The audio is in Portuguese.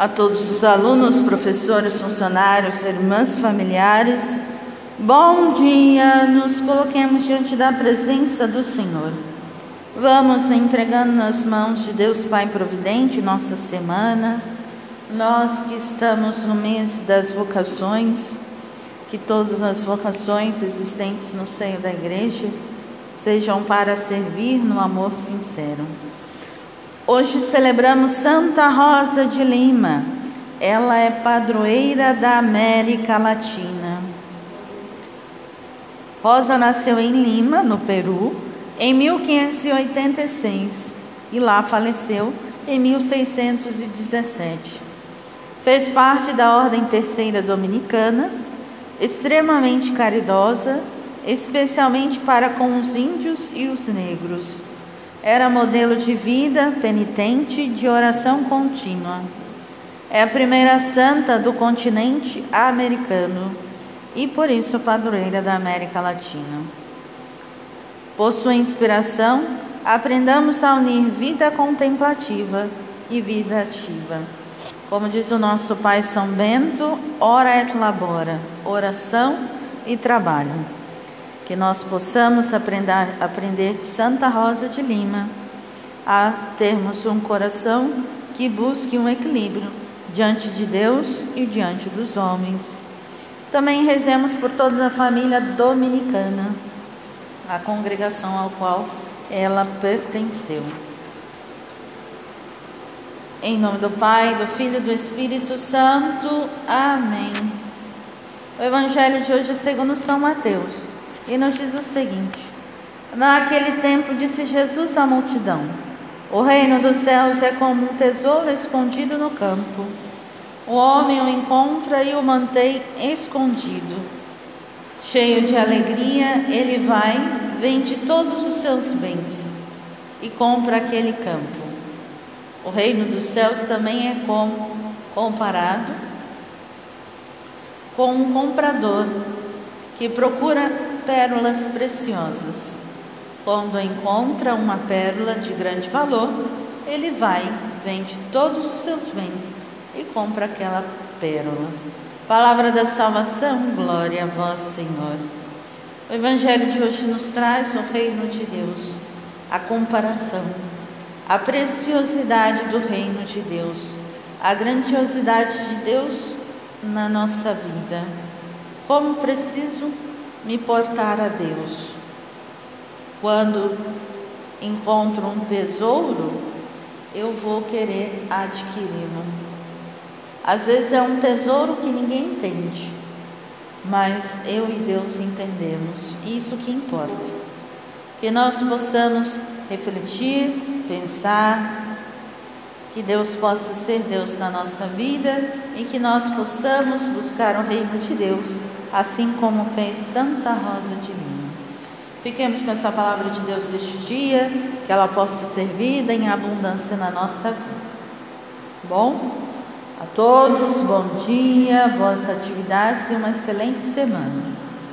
a todos os alunos, professores, funcionários, irmãs, familiares. Bom dia, nos coloquemos diante da presença do Senhor. Vamos entregando nas mãos de Deus Pai Providente nossa semana. Nós que estamos no mês das vocações, que todas as vocações existentes no seio da igreja sejam para servir no amor sincero. Hoje celebramos Santa Rosa de Lima. Ela é padroeira da América Latina. Rosa nasceu em Lima, no Peru, em 1586 e lá faleceu em 1617. Fez parte da Ordem Terceira Dominicana, extremamente caridosa, especialmente para com os índios e os negros. Era modelo de vida penitente, de oração contínua. É a primeira santa do continente americano e por isso padroeira da América Latina. Por sua inspiração, aprendamos a unir vida contemplativa e vida ativa. Como diz o nosso Pai São Bento, ora et labora, oração e trabalho que nós possamos aprender, aprender de Santa Rosa de Lima a termos um coração que busque um equilíbrio diante de Deus e diante dos homens. Também rezemos por toda a família dominicana, a congregação ao qual ela pertenceu. Em nome do Pai, do Filho e do Espírito Santo. Amém. O Evangelho de hoje é segundo São Mateus e nos diz o seguinte: Naquele tempo disse Jesus à multidão: O reino dos céus é como um tesouro escondido no campo. O homem o encontra e o mantém escondido. Cheio de alegria, ele vai, vende todos os seus bens e compra aquele campo. O reino dos céus também é como comparado com um comprador que procura pérolas preciosas. Quando encontra uma pérola de grande valor, ele vai, vende todos os seus bens e compra aquela pérola. Palavra da salvação, glória a vós, Senhor. O Evangelho de hoje nos traz o reino de Deus, a comparação, a preciosidade do reino de Deus, a grandiosidade de Deus na nossa vida. Como preciso me portar a Deus. Quando encontro um tesouro, eu vou querer adquiri-lo. Às vezes é um tesouro que ninguém entende, mas eu e Deus entendemos, isso que importa. Que nós possamos refletir, pensar, que Deus possa ser Deus na nossa vida e que nós possamos buscar o reino de Deus assim como fez Santa Rosa de Lima. Fiquemos com essa palavra de Deus este dia, que ela possa ser vida em abundância na nossa vida. Bom, a todos, bom dia, boas atividades e uma excelente semana.